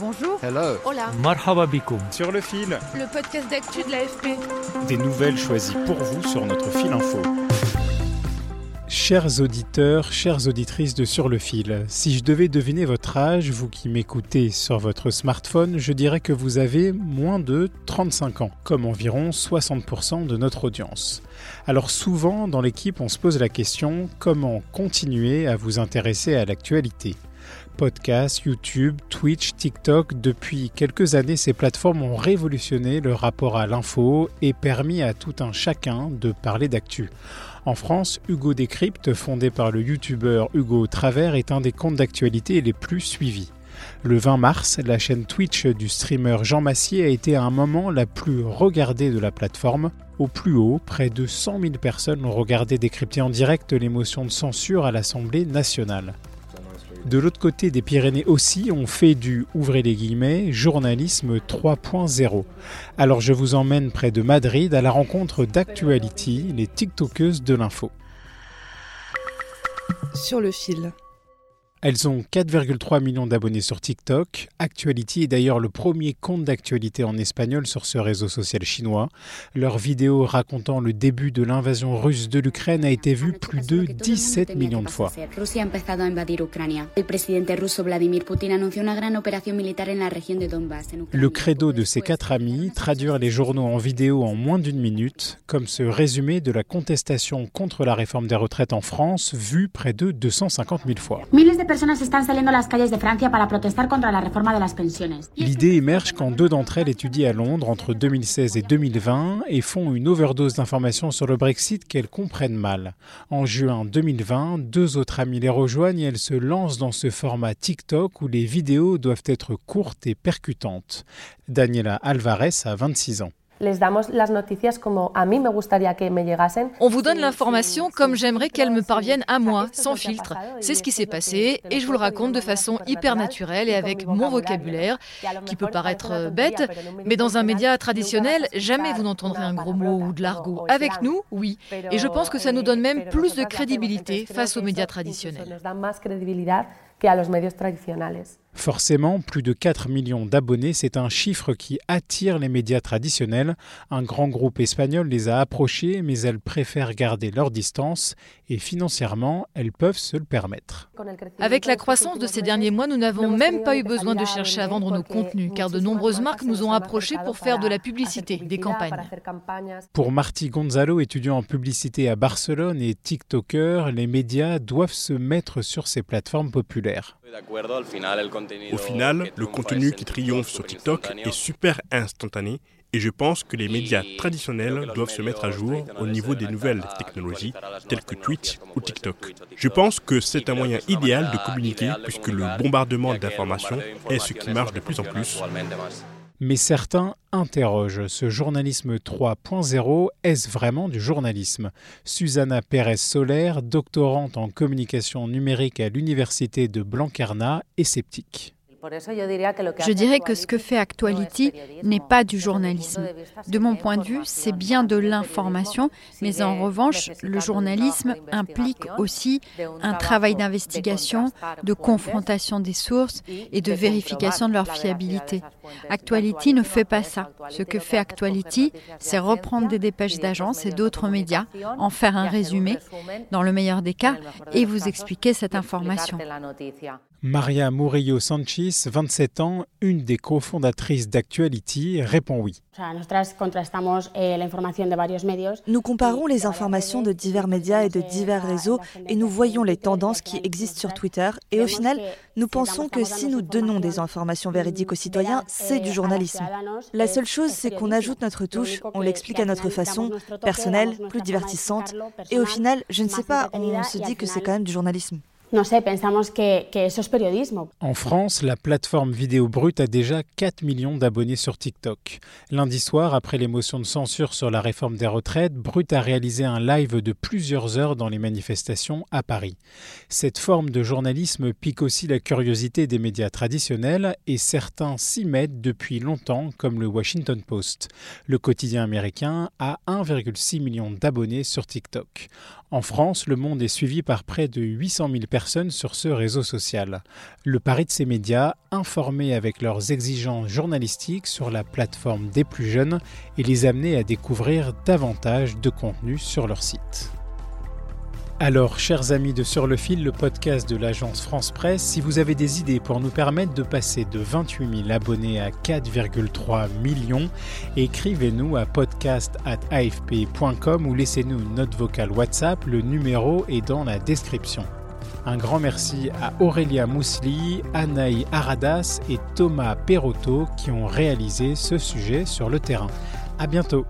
Bonjour. Hello. Hola. Marhaba Sur le fil. Le podcast d'actu de l'AFP. Des nouvelles choisies pour vous sur notre fil info. Chers auditeurs, chères auditrices de Sur le fil, si je devais deviner votre âge, vous qui m'écoutez sur votre smartphone, je dirais que vous avez moins de 35 ans, comme environ 60% de notre audience. Alors souvent dans l'équipe on se pose la question comment continuer à vous intéresser à l'actualité? Podcasts, YouTube, Twitch, TikTok, depuis quelques années, ces plateformes ont révolutionné le rapport à l'info et permis à tout un chacun de parler d'actu. En France, Hugo Décrypte, fondé par le youtubeur Hugo Travers, est un des comptes d'actualité les plus suivis. Le 20 mars, la chaîne Twitch du streamer Jean Massier a été à un moment la plus regardée de la plateforme. Au plus haut, près de 100 000 personnes ont regardé décrypter en direct l'émotion de censure à l'Assemblée nationale. De l'autre côté des Pyrénées aussi, on fait du, ouvrez les guillemets, journalisme 3.0. Alors je vous emmène près de Madrid à la rencontre d'Actuality, les TikTokeuses de l'info. Sur le fil. Elles ont 4,3 millions d'abonnés sur TikTok. Actuality est d'ailleurs le premier compte d'actualité en espagnol sur ce réseau social chinois. Leur vidéo racontant le début de l'invasion russe de l'Ukraine a été vue plus de 17 millions de fois. Le credo de ces quatre amis, traduire les journaux en vidéo en moins d'une minute, comme ce résumé de la contestation contre la réforme des retraites en France, vu près de 250 000 fois. L'idée émerge quand deux d'entre elles étudient à Londres entre 2016 et 2020 et font une overdose d'informations sur le Brexit qu'elles comprennent mal. En juin 2020, deux autres amis les rejoignent et elles se lancent dans ce format TikTok où les vidéos doivent être courtes et percutantes. Daniela Alvarez a 26 ans. On vous donne l'information comme j'aimerais qu'elle me parvienne à moi, sans filtre. C'est ce qui s'est passé et je vous le raconte de façon hyper naturelle et avec mon vocabulaire, qui peut paraître bête, mais dans un média traditionnel, jamais vous n'entendrez un gros mot ou de l'argot. Avec nous, oui. Et je pense que ça nous donne même plus de crédibilité face aux médias traditionnels. Forcément, plus de 4 millions d'abonnés, c'est un chiffre qui attire les médias traditionnels. Un grand groupe espagnol les a approchés, mais elles préfèrent garder leur distance et financièrement, elles peuvent se le permettre. Avec la croissance de ces derniers mois, nous n'avons même pas eu besoin de chercher à vendre nos contenus, car de nombreuses marques nous ont approchés pour faire de la publicité, des campagnes. Pour Marty Gonzalo, étudiant en publicité à Barcelone et TikToker, les médias doivent se mettre sur ces plateformes populaires. Au final, le contenu qui triomphe sur TikTok est super instantané et je pense que les médias traditionnels doivent se mettre à jour au niveau des nouvelles technologies telles que Twitch ou TikTok. Je pense que c'est un moyen idéal de communiquer puisque le bombardement d'informations est ce qui marche de plus en plus. Mais certains interrogent ce journalisme 3.0, est-ce vraiment du journalisme? Susanna Pérez Soler, doctorante en communication numérique à l'université de Blanquerna, est sceptique. Je dirais que ce que fait Actuality n'est pas du journalisme. De mon point de vue, c'est bien de l'information, mais en revanche, le journalisme implique aussi un travail d'investigation, de confrontation des sources et de vérification de leur fiabilité. Actuality ne fait pas ça. Ce que fait Actuality, c'est reprendre des dépêches d'agences et d'autres médias, en faire un résumé, dans le meilleur des cas, et vous expliquer cette information. Maria Murillo Sanchez, 27 ans, une des cofondatrices d'Actuality, répond oui. Nous comparons les informations de divers médias et de divers réseaux et nous voyons les tendances qui existent sur Twitter. Et au final, nous pensons que si nous donnons des informations véridiques aux citoyens, c'est du journalisme. La seule chose, c'est qu'on ajoute notre touche, on l'explique à notre façon, personnelle, plus divertissante. Et au final, je ne sais pas, on se dit que c'est quand même du journalisme. En France, la plateforme Vidéo Brut a déjà 4 millions d'abonnés sur TikTok. Lundi soir, après l'émotion de censure sur la réforme des retraites, Brut a réalisé un live de plusieurs heures dans les manifestations à Paris. Cette forme de journalisme pique aussi la curiosité des médias traditionnels et certains s'y mettent depuis longtemps, comme le Washington Post. Le quotidien américain a 1,6 million d'abonnés sur TikTok. En France, Le Monde est suivi par près de 800 000 personnes sur ce réseau social. Le pari de ces médias, informer avec leurs exigences journalistiques sur la plateforme des plus jeunes et les amener à découvrir davantage de contenu sur leur site. Alors, chers amis de Sur le fil, le podcast de l'agence France Presse, si vous avez des idées pour nous permettre de passer de 28 000 abonnés à 4,3 millions, écrivez-nous à podcast.afp.com ou laissez-nous une note vocale WhatsApp, le numéro est dans la description. Un grand merci à Aurélia Mousli, Anaï Aradas et Thomas Perotto qui ont réalisé ce sujet sur le terrain. À bientôt!